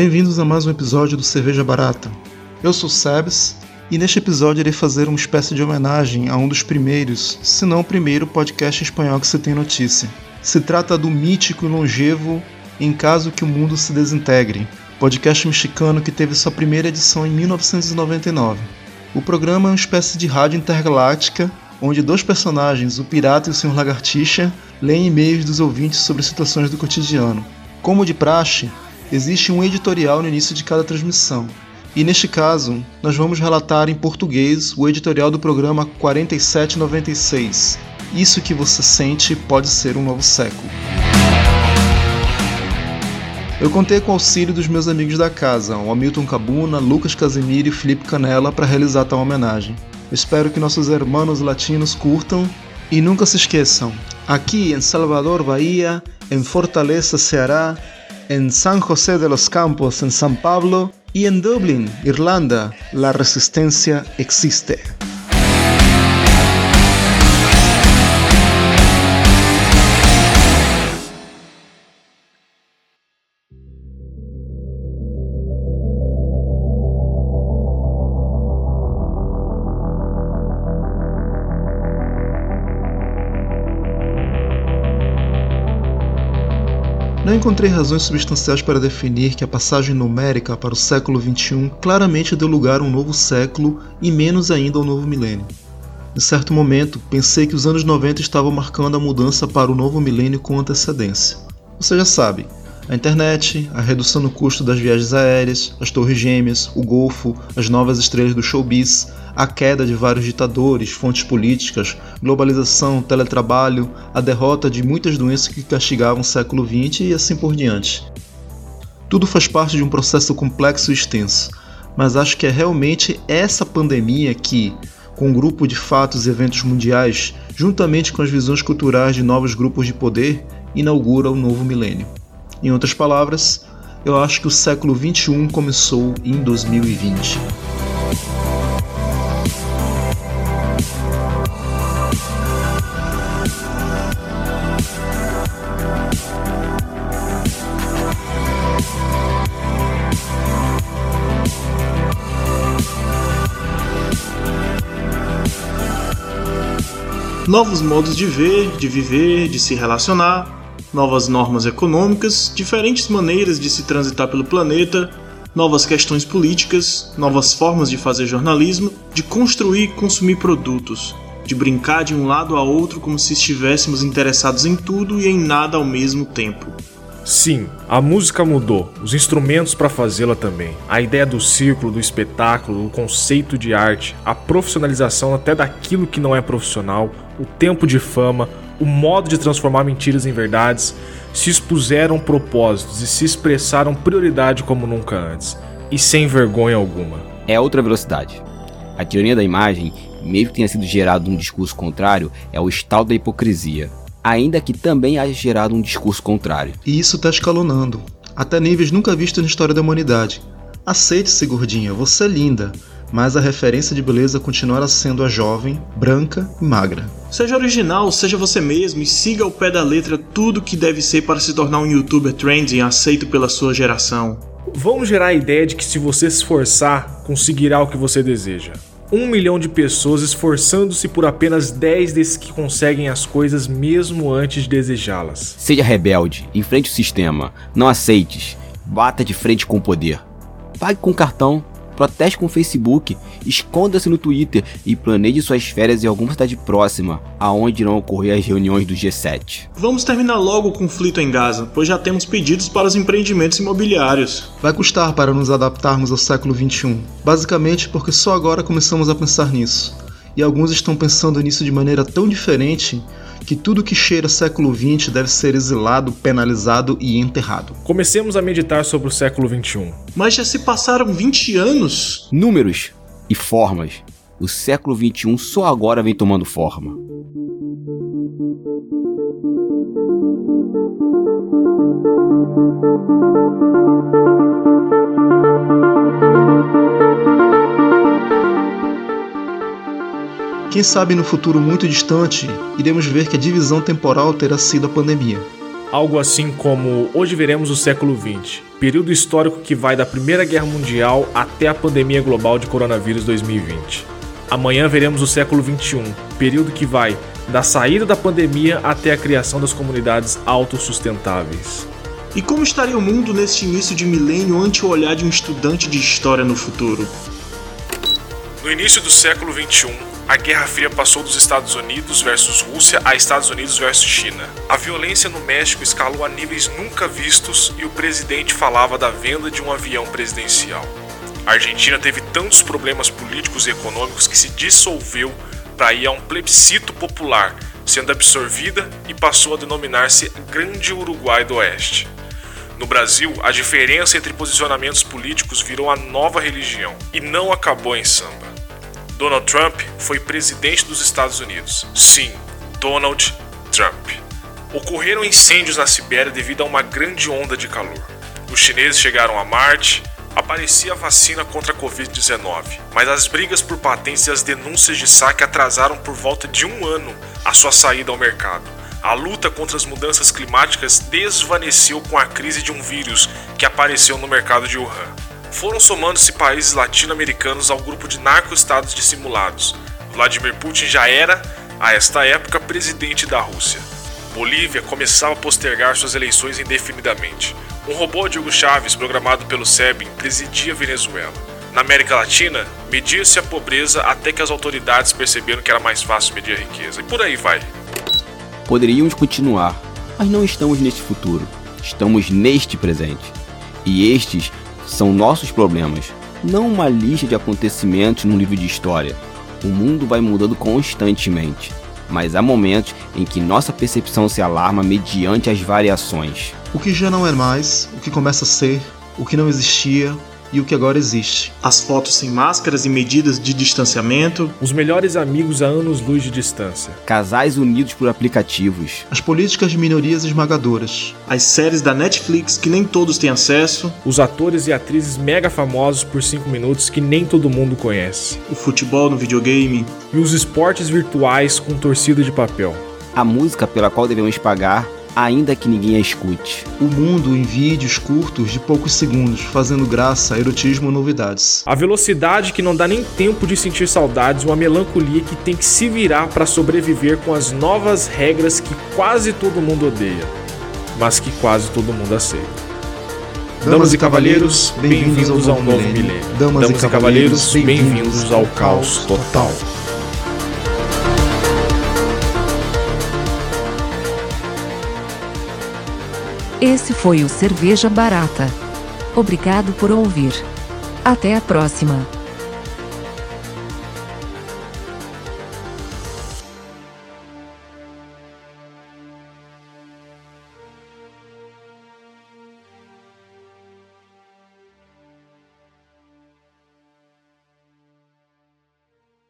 Bem-vindos a mais um episódio do Cerveja Barata. Eu sou Sebes e neste episódio irei fazer uma espécie de homenagem a um dos primeiros, se não o primeiro podcast espanhol que se tem notícia. Se trata do mítico e longevo Em Caso que o Mundo se Desintegre, podcast mexicano que teve sua primeira edição em 1999. O programa é uma espécie de rádio intergaláctica onde dois personagens, o pirata e o senhor lagartixa, leem e-mails dos ouvintes sobre situações do cotidiano. Como de praxe, existe um editorial no início de cada transmissão. E neste caso, nós vamos relatar em português o editorial do programa 4796. Isso que você sente pode ser um novo século. Eu contei com o auxílio dos meus amigos da casa, o Hamilton Cabuna, Lucas Casimiro e Felipe Canella, para realizar tal homenagem. Espero que nossos hermanos latinos curtam e nunca se esqueçam. Aqui em Salvador, Bahia, em Fortaleza, Ceará, em San José de los Campos, em São Paulo e em Dublin, Irlanda, la resistência existe. Não encontrei razões substanciais para definir que a passagem numérica para o século XXI claramente deu lugar a um novo século e menos ainda ao novo milênio. Em certo momento, pensei que os anos 90 estavam marcando a mudança para o novo milênio com antecedência. Você já sabe, a internet, a redução no custo das viagens aéreas, as torres gêmeas, o golfo, as novas estrelas do showbiz, a queda de vários ditadores, fontes políticas, globalização, teletrabalho, a derrota de muitas doenças que castigavam o século XX e assim por diante. Tudo faz parte de um processo complexo e extenso, mas acho que é realmente essa pandemia que, com um grupo de fatos e eventos mundiais, juntamente com as visões culturais de novos grupos de poder, inaugura o novo milênio. Em outras palavras, eu acho que o século XXI começou em 2020. Novos modos de ver, de viver, de se relacionar, novas normas econômicas, diferentes maneiras de se transitar pelo planeta, novas questões políticas, novas formas de fazer jornalismo, de construir e consumir produtos, de brincar de um lado a outro como se estivéssemos interessados em tudo e em nada ao mesmo tempo. Sim, a música mudou, os instrumentos para fazê-la também. A ideia do círculo, do espetáculo, o conceito de arte, a profissionalização até daquilo que não é profissional, o tempo de fama, o modo de transformar mentiras em verdades, se expuseram propósitos e se expressaram prioridade como nunca antes, e sem vergonha alguma. É outra velocidade. A tirania da imagem, mesmo que tenha sido gerado um discurso contrário, é o estado da hipocrisia, ainda que também haja gerado um discurso contrário. E isso está escalonando, até níveis nunca vistos na história da humanidade. Aceite-se, gordinha, você é linda mas a referência de beleza continuará sendo a jovem, branca e magra. Seja original, seja você mesmo e siga ao pé da letra tudo que deve ser para se tornar um youtuber trending aceito pela sua geração. Vamos gerar a ideia de que se você se esforçar, conseguirá o que você deseja. Um milhão de pessoas esforçando-se por apenas 10 desses que conseguem as coisas mesmo antes de desejá-las. Seja rebelde, enfrente o sistema, não aceites, bata de frente com o poder. Pague com cartão, proteste com o Facebook, esconda-se no Twitter e planeje suas férias em alguma cidade próxima, aonde irão ocorrer as reuniões do G7. Vamos terminar logo o conflito em Gaza, pois já temos pedidos para os empreendimentos imobiliários. Vai custar para nos adaptarmos ao século XXI, basicamente porque só agora começamos a pensar nisso. E alguns estão pensando nisso de maneira tão diferente que tudo que cheira século XX deve ser exilado, penalizado e enterrado. Comecemos a meditar sobre o século XXI. Mas já se passaram 20 anos? Números e formas. O século XXI só agora vem tomando forma. Quem sabe no futuro muito distante iremos ver que a divisão temporal terá sido a pandemia. algo assim como hoje veremos o século XX, período histórico que vai da Primeira Guerra Mundial até a pandemia global de coronavírus 2020. Amanhã veremos o século XXI, período que vai da saída da pandemia até a criação das comunidades autossustentáveis. E como estaria o mundo neste início de milênio ante o olhar de um estudante de história no futuro? No início do século XXI, a Guerra Fria passou dos Estados Unidos versus Rússia a Estados Unidos versus China. A violência no México escalou a níveis nunca vistos e o presidente falava da venda de um avião presidencial. A Argentina teve tantos problemas políticos e econômicos que se dissolveu para ir a um plebiscito popular, sendo absorvida e passou a denominar-se Grande Uruguai do Oeste. No Brasil, a diferença entre posicionamentos políticos virou a nova religião e não acabou em samba. Donald Trump foi presidente dos Estados Unidos. Sim, Donald Trump. Ocorreram incêndios na Sibéria devido a uma grande onda de calor. Os chineses chegaram a Marte, aparecia a vacina contra a Covid-19, mas as brigas por patentes e as denúncias de saque atrasaram por volta de um ano a sua saída ao mercado. A luta contra as mudanças climáticas desvaneceu com a crise de um vírus que apareceu no mercado de Wuhan foram somando-se países latino-americanos ao grupo de narco-estados dissimulados. Vladimir Putin já era, a esta época, presidente da Rússia. Bolívia começava a postergar suas eleições indefinidamente. Um robô de Hugo Chávez, programado pelo SEBIN, presidia Venezuela. Na América Latina, media-se a pobreza até que as autoridades perceberam que era mais fácil medir a riqueza. E por aí vai. Poderíamos continuar, mas não estamos neste futuro. Estamos neste presente. E estes são nossos problemas, não uma lista de acontecimentos num livro de história. O mundo vai mudando constantemente, mas há momentos em que nossa percepção se alarma mediante as variações. O que já não é mais, o que começa a ser, o que não existia, e o que agora existe. As fotos sem máscaras e medidas de distanciamento. Os melhores amigos a anos-luz de distância. Casais unidos por aplicativos. As políticas de minorias esmagadoras. As séries da Netflix que nem todos têm acesso. Os atores e atrizes mega famosos por 5 minutos que nem todo mundo conhece. O futebol no videogame. E os esportes virtuais com torcida de papel. A música pela qual devemos pagar ainda que ninguém a escute. O mundo em vídeos curtos de poucos segundos, fazendo graça, erotismo novidades. A velocidade que não dá nem tempo de sentir saudades, uma melancolia que tem que se virar para sobreviver com as novas regras que quase todo mundo odeia, mas que quase todo mundo aceita. Damas e cavalheiros, bem-vindos ao novo milênio. Damas e cavalheiros, bem-vindos ao caos total. Esse foi o Cerveja Barata. Obrigado por ouvir. Até a próxima.